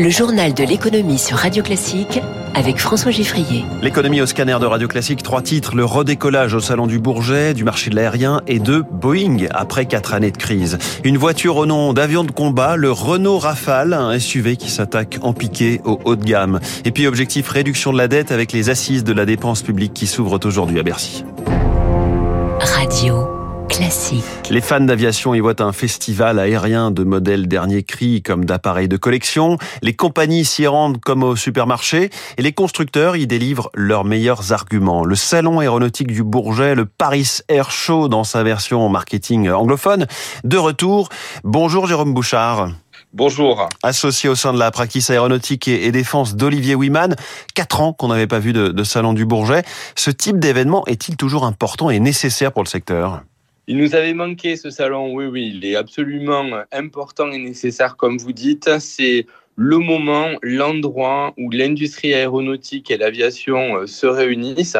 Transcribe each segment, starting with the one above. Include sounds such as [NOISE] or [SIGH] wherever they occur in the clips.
Le journal de l'économie sur Radio Classique avec François Giffrier. L'économie au scanner de Radio Classique, trois titres, le redécollage au salon du Bourget, du marché de l'aérien et de Boeing après quatre années de crise. Une voiture au nom d'avion de combat, le Renault Rafale, un SUV qui s'attaque en piqué au haut de gamme. Et puis objectif réduction de la dette avec les assises de la dépense publique qui s'ouvrent aujourd'hui à Bercy. Radio. Classique. Les fans d'aviation y voient un festival aérien de modèles dernier cri comme d'appareils de collection. Les compagnies s'y rendent comme au supermarché et les constructeurs y délivrent leurs meilleurs arguments. Le salon aéronautique du Bourget, le Paris Air Show dans sa version marketing anglophone, de retour. Bonjour Jérôme Bouchard. Bonjour. Associé au sein de la practice aéronautique et, défense d'Olivier Wiman, quatre ans qu'on n'avait pas vu de, de salon du Bourget. Ce type d'événement est-il toujours important et nécessaire pour le secteur? Il nous avait manqué ce salon, oui, oui, il est absolument important et nécessaire, comme vous dites. C'est le moment, l'endroit où l'industrie aéronautique et l'aviation euh, se réunissent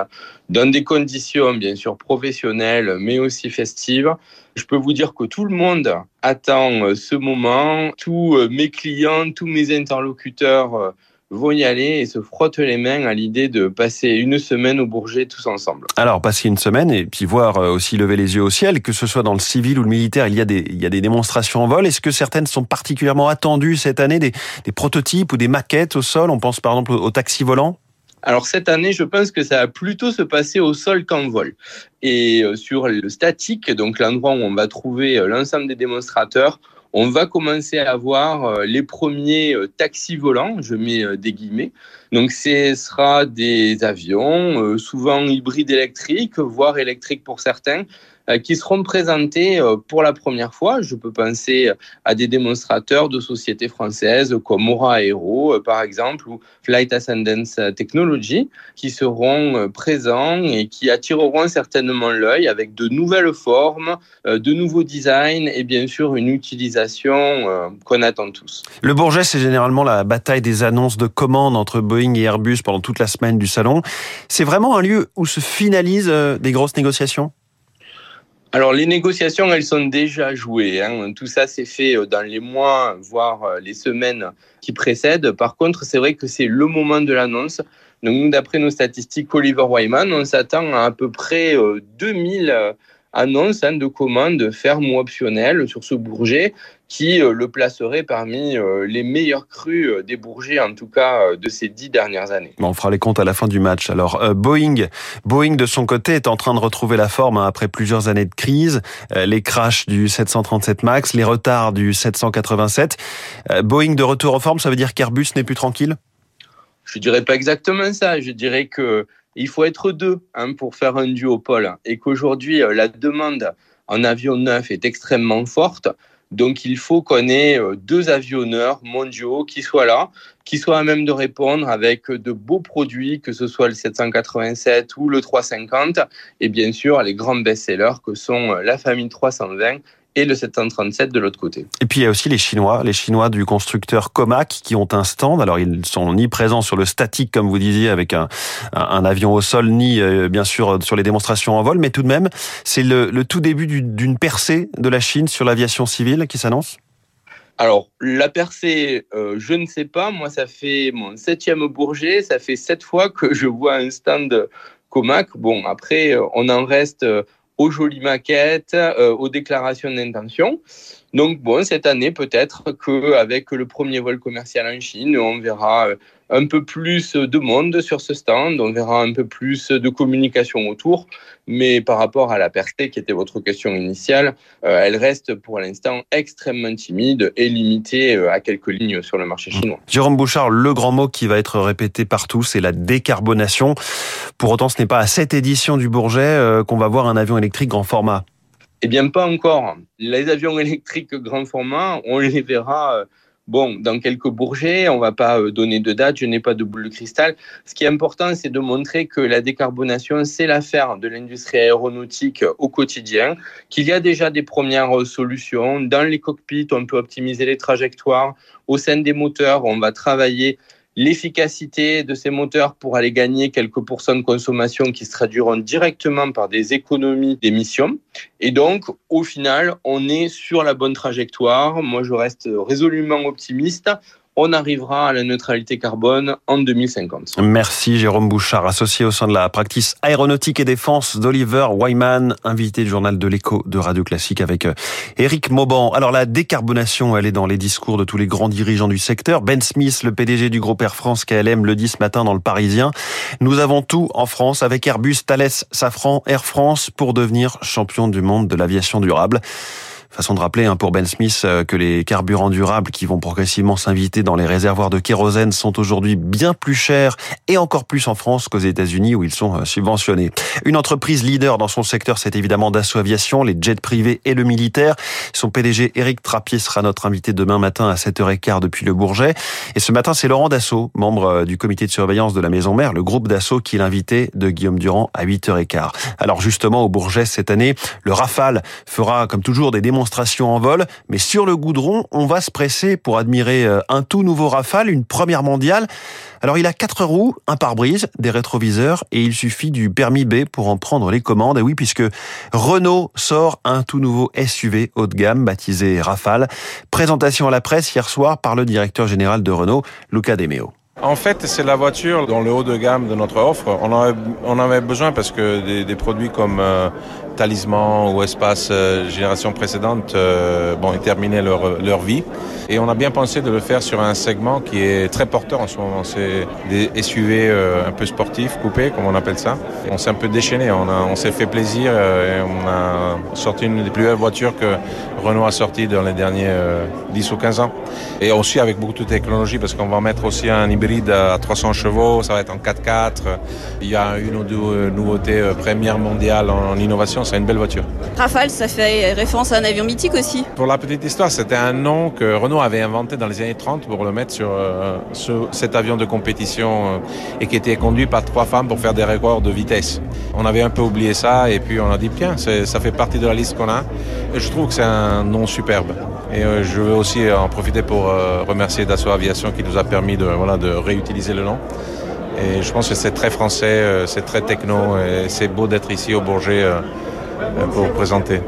dans des conditions bien sûr professionnelles mais aussi festives. Je peux vous dire que tout le monde attend euh, ce moment. Tous euh, mes clients, tous mes interlocuteurs vont y aller et se frottent les mains à l'idée de passer une semaine au Bourget tous ensemble. Alors, passer une semaine et puis voir euh, aussi lever les yeux au ciel, que ce soit dans le civil ou le militaire, il y a des, il y a des démonstrations en vol. Est-ce que certaines sont particulièrement attendues cette année, des, des prototypes ou des maquettes au sol? On pense par exemple au taxi volant alors cette année, je pense que ça va plutôt se passer au sol qu'en vol. Et euh, sur le statique, donc l'endroit où on va trouver euh, l'ensemble des démonstrateurs, on va commencer à avoir euh, les premiers euh, taxis volants, je mets euh, des guillemets. Donc ce sera des avions, souvent hybrides électriques, voire électriques pour certains, euh, qui seront présentés euh, pour la première fois. Je peux penser à des démonstrateurs de sociétés françaises comme Mora Aero, euh, par exemple, ou Flight Ascendance Technology, qui seront présents et qui attireront certainement l'œil avec de nouvelles formes, de nouveaux designs et bien sûr une utilisation qu'on attend tous. Le Bourget, c'est généralement la bataille des annonces de commandes entre Boeing et Airbus pendant toute la semaine du salon. C'est vraiment un lieu où se finalisent des grosses négociations? Alors les négociations, elles sont déjà jouées. Hein. Tout ça s'est fait euh, dans les mois, voire euh, les semaines qui précèdent. Par contre, c'est vrai que c'est le moment de l'annonce. Donc d'après nos statistiques Oliver Wyman, on s'attend à à peu près 2000 euh, annonce hein, de commande ferme ou optionnelle sur ce Bourget qui euh, le placerait parmi euh, les meilleurs crus euh, des Bourgets, en tout cas de ces dix dernières années. on fera les comptes à la fin du match. Alors Boeing, Boeing de son côté est en train de retrouver la forme hein, après plusieurs années de crise, les crashs du 737 Max, les retards du 787. Boeing de retour en forme, ça veut dire qu'Airbus n'est plus tranquille? Je dirais pas exactement ça. Je dirais que il faut être deux hein, pour faire un duopole et qu'aujourd'hui, euh, la demande en avion neuf est extrêmement forte. Donc, il faut qu'on ait euh, deux avionneurs mondiaux qui soient là, qui soient à même de répondre avec de beaux produits, que ce soit le 787 ou le 350, et bien sûr les grands best-sellers que sont euh, la famille 320 et le 737 de l'autre côté. Et puis il y a aussi les Chinois, les Chinois du constructeur Comac qui ont un stand. Alors ils sont ni présents sur le statique comme vous disiez avec un, un avion au sol, ni euh, bien sûr sur les démonstrations en vol, mais tout de même c'est le, le tout début d'une percée de la Chine sur l'aviation civile qui s'annonce? Alors, la percée, euh, je ne sais pas. Moi, ça fait mon septième Bourget. Ça fait sept fois que je vois un stand Comac. Bon, après, on en reste aux jolies maquettes, euh, aux déclarations d'intention. Donc bon, cette année peut-être qu'avec le premier vol commercial en Chine, on verra euh, un peu plus de monde sur ce stand, on verra un peu plus de communication autour, mais par rapport à la percée qui était votre question initiale, euh, elle reste pour l'instant extrêmement timide et limitée euh, à quelques lignes sur le marché chinois. Jérôme Bouchard, le grand mot qui va être répété partout, c'est la décarbonation. Pour autant, ce n'est pas à cette édition du Bourget euh, qu'on va voir un avion électrique grand format. Eh bien, pas encore. Les avions [LAUGHS] électriques grand format, on les verra Bon, dans quelques bourgets, on va pas euh, donner de date, je n'ai pas de boule de cristal. Ce qui est important, c'est de montrer que la décarbonation, c'est l'affaire de l'industrie aéronautique au quotidien, qu'il y a déjà des premières solutions. Dans les cockpits, on peut optimiser les trajectoires. Au sein des moteurs, on va travailler l'efficacité de ces moteurs pour aller gagner quelques pourcents de consommation qui se traduiront directement par des économies d'émissions. Et donc, au final, on est sur la bonne trajectoire. Moi, je reste résolument optimiste. On arrivera à la neutralité carbone en 2050. Merci Jérôme Bouchard, associé au sein de la practice aéronautique et défense d'Oliver Wyman, invité du journal de l'écho de Radio Classique avec Eric Mauban. Alors la décarbonation, elle est dans les discours de tous les grands dirigeants du secteur. Ben Smith, le PDG du groupe Air France KLM, le dit ce matin dans le Parisien. Nous avons tout en France avec Airbus, Thales, Safran, Air France pour devenir champion du monde de l'aviation durable. Façon de rappeler hein, pour Ben Smith euh, que les carburants durables qui vont progressivement s'inviter dans les réservoirs de kérosène sont aujourd'hui bien plus chers et encore plus en France qu'aux États-Unis où ils sont euh, subventionnés. Une entreprise leader dans son secteur, c'est évidemment Dassault Aviation, les jets privés et le militaire. Son PDG Éric Trappier sera notre invité demain matin à 7h15 depuis le Bourget. Et ce matin, c'est Laurent Dassault, membre euh, du comité de surveillance de la Maison Mère, le groupe Dassault qui l'invité de Guillaume Durand à 8h15. Alors justement, au Bourget cette année, le Rafale fera comme toujours des démonstrations démonstration en vol, mais sur le goudron, on va se presser pour admirer euh, un tout nouveau Rafale, une première mondiale. Alors il a quatre roues, un pare-brise, des rétroviseurs et il suffit du permis B pour en prendre les commandes. Et oui, puisque Renault sort un tout nouveau SUV haut de gamme baptisé Rafale. Présentation à la presse hier soir par le directeur général de Renault, Luca De Meo. En fait, c'est la voiture dans le haut de gamme de notre offre. On on avait besoin parce que des, des produits comme euh, Talisman ou Espace euh, génération précédente euh, bon, ils terminaient leur, leur vie. Et on a bien pensé de le faire sur un segment qui est très porteur en ce moment. C'est des SUV un peu sportifs, coupés, comme on appelle ça. on s'est un peu déchaîné, on, on s'est fait plaisir et on a sorti une des plus belles voitures que Renault a sorti dans les derniers 10 ou 15 ans. Et aussi avec beaucoup de technologie parce qu'on va mettre aussi un hybride à 300 chevaux, ça va être en 4x4. Il y a une ou deux euh, nouveautés euh, première mondiale en innovation, c'est une belle voiture. Rafale, ça fait référence à un avion mythique aussi. Pour la petite histoire, c'était un nom que Renault avait inventé dans les années 30 pour le mettre sur, euh, cet avion de compétition et qui était conduit par trois femmes pour faire des records de vitesse. On avait un peu oublié ça et puis on a dit tiens, ça fait partie de la liste qu'on a. Et je trouve que c'est un nom superbe. Et je veux aussi en profiter pour remercier Dassault Aviation qui nous a permis de, voilà, de réutiliser le nom. Et je pense que c'est très français, euh, c'est très techno et c'est beau d'être ici au Bourget euh, euh, pour présenter.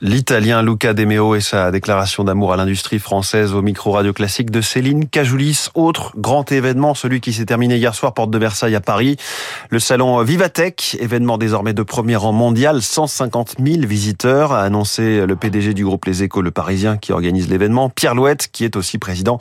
L'italien Luca De Meo et sa déclaration d'amour à l'industrie française au micro radio classique de Céline Cajoulis. Autre grand événement, celui qui s'est terminé hier soir, porte de Versailles à Paris. Le salon Vivatech, événement désormais de premier rang mondial, 150 000 visiteurs, a annoncé le PDG du groupe Les Échos, le Parisien, qui organise l'événement, Pierre Louette, qui est aussi président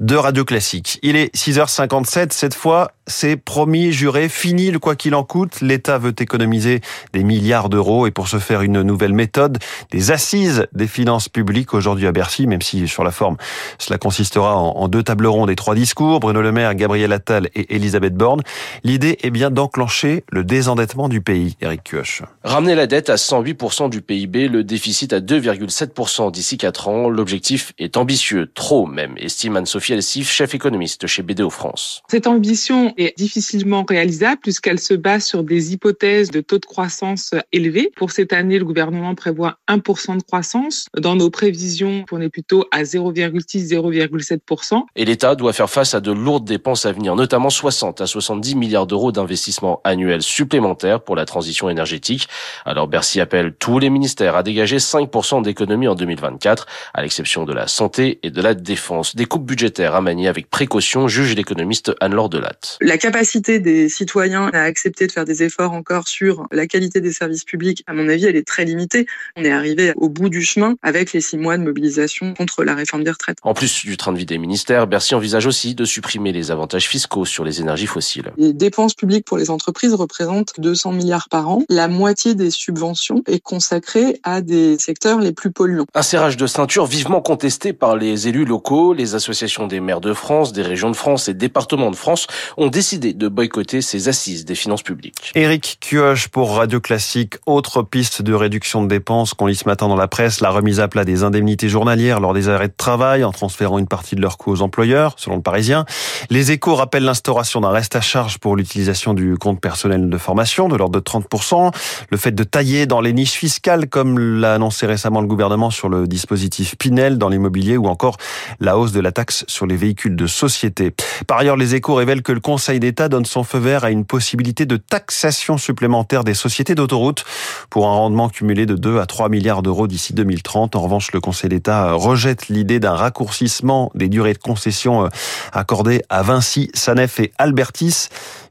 de Radio Classique. Il est 6h57, cette fois, c'est promis, juré, fini le quoi qu'il en coûte. L'État veut économiser des milliards d'euros et pour ce faire une nouvelle méthode, des assises des finances publiques aujourd'hui à Bercy, même si sur la forme cela consistera en deux tables rondes et trois discours, Bruno Le Maire, Gabriel Attal et Elisabeth Borne. L'idée est bien d'enclencher le désendettement du pays, Eric Kioch. Ramener la dette à 108% du PIB, le déficit à 2,7% d'ici 4 ans. L'objectif est ambitieux, trop même, estime Anne-Sophie Elsif, chef économiste chez BDO France. Cette ambition est difficilement réalisable puisqu'elle se base sur des hypothèses de taux de croissance élevés. Pour cette année, le gouvernement prévoit 1% de croissance. Dans nos prévisions, on est plutôt à 0,6-0,7%. Et l'État doit faire face à de lourdes dépenses à venir, notamment 60 à 70 milliards d'euros d'investissements annuels supplémentaires pour la transition énergétique. Alors Bercy appelle tous les ministères à dégager 5% d'économies en 2024, à l'exception de la santé et de la défense. Des coupes budgétaires à manier avec précaution, juge l'économiste Anne-Laure Delatte la capacité des citoyens à accepter de faire des efforts encore sur la qualité des services publics, à mon avis, elle est très limitée. On est arrivé au bout du chemin avec les six mois de mobilisation contre la réforme des retraites. En plus du train de vie des ministères, Bercy envisage aussi de supprimer les avantages fiscaux sur les énergies fossiles. Les dépenses publiques pour les entreprises représentent 200 milliards par an. La moitié des subventions est consacrée à des secteurs les plus polluants. Un serrage de ceinture vivement contesté par les élus locaux, les associations des maires de France, des régions de France et départements de France ont décidé de boycotter ces assises des finances publiques. Éric Kioche pour Radio Classique. Autre piste de réduction de dépenses qu'on lit ce matin dans la presse, la remise à plat des indemnités journalières lors des arrêts de travail en transférant une partie de leur coût aux employeurs, selon le Parisien. Les échos rappellent l'instauration d'un reste à charge pour l'utilisation du compte personnel de formation de l'ordre de 30%. Le fait de tailler dans les niches fiscales, comme l'a annoncé récemment le gouvernement sur le dispositif Pinel dans l'immobilier ou encore la hausse de la taxe sur les véhicules de société. Par ailleurs, les échos révèlent que le Conseil Conseil d'État donne son feu vert à une possibilité de taxation supplémentaire des sociétés d'autoroutes pour un rendement cumulé de 2 à 3 milliards d'euros d'ici 2030. En revanche, le Conseil d'État rejette l'idée d'un raccourcissement des durées de concession euh, accordées à Vinci, Sanef et Albertis.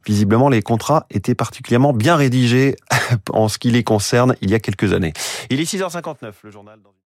Visiblement, les contrats étaient particulièrement bien rédigés [LAUGHS] en ce qui les concerne il y a quelques années. Il est 6h59, le journal.